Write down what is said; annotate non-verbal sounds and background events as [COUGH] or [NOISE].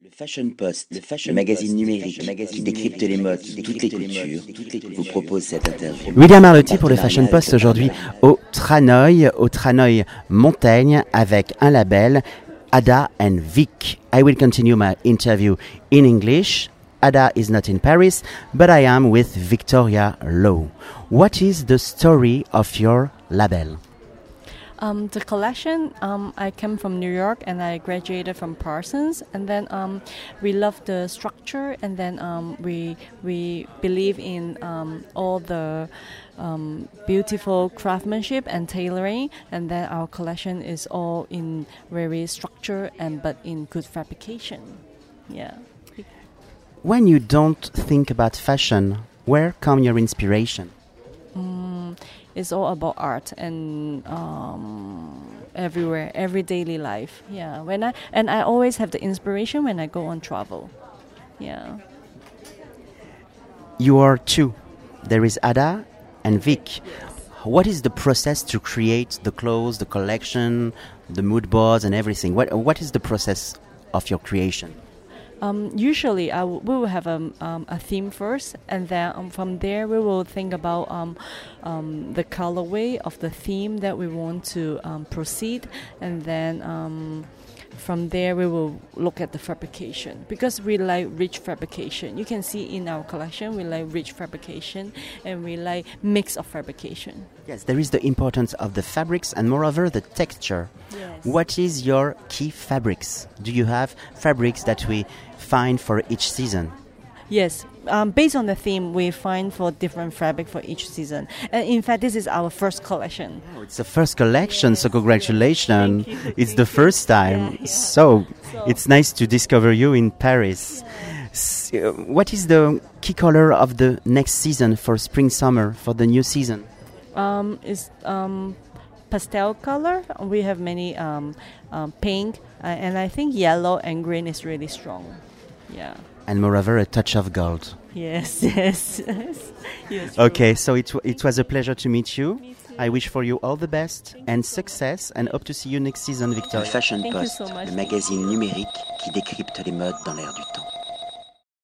Le Fashion Post, le, fashion le magazine Post, numérique magazine qui décrypte les modes, toutes les cultures, vous propose cette interview. William Arlotti pour le Fashion Post aujourd'hui au Tranoï, au Tranoï Montaigne avec un label Ada and Vic. I will continue my interview in English. Ada is not in Paris, but I am with Victoria Lowe. What is the story of your label? Um, the collection, um, I came from New York and I graduated from Parsons, and then um, we love the structure, and then um, we we believe in um, all the um, beautiful craftsmanship and tailoring, and then our collection is all in very structure and but in good fabrication. Yeah. When you don't think about fashion, where come your inspiration? It's all about art and um, everywhere, every daily life. Yeah, when I and I always have the inspiration when I go on travel. Yeah. You are two. There is Ada and Vic. What is the process to create the clothes, the collection, the mood boards, and everything? What What is the process of your creation? Um, usually, we will have a, um, a theme first, and then um, from there we will think about um, um, the colorway of the theme that we want to um, proceed, and then from there we will look at the fabrication because we like rich fabrication. You can see in our collection we like rich fabrication, and we like mix of fabrication. Yes, there is the importance of the fabrics and moreover the texture. Yes. What is your key fabrics? Do you have fabrics that we find for each season? Yes, um, based on the theme, we find for different fabric for each season. And in fact, this is our first collection. Oh, it's the first collection, so congratulations! It's the first time, Yeah, yeah. so So- it's nice to discover you in Paris. S- uh, what is the key color of the next season for spring summer for the new season? Um, is um, pastel color. We have many um, um, pink, uh, and I think yellow and green is really strong. Yeah. And moreover, a touch of gold. Yes. [LAUGHS] Yes. yes. yes. Okay, so it, w- it was a pleasure to meet you. I wish for you all the best and success and hope to see you next season, Le Victoria. Fashion Thank Post, so much. le magazine numérique qui décrypte les modes dans l'air du temps.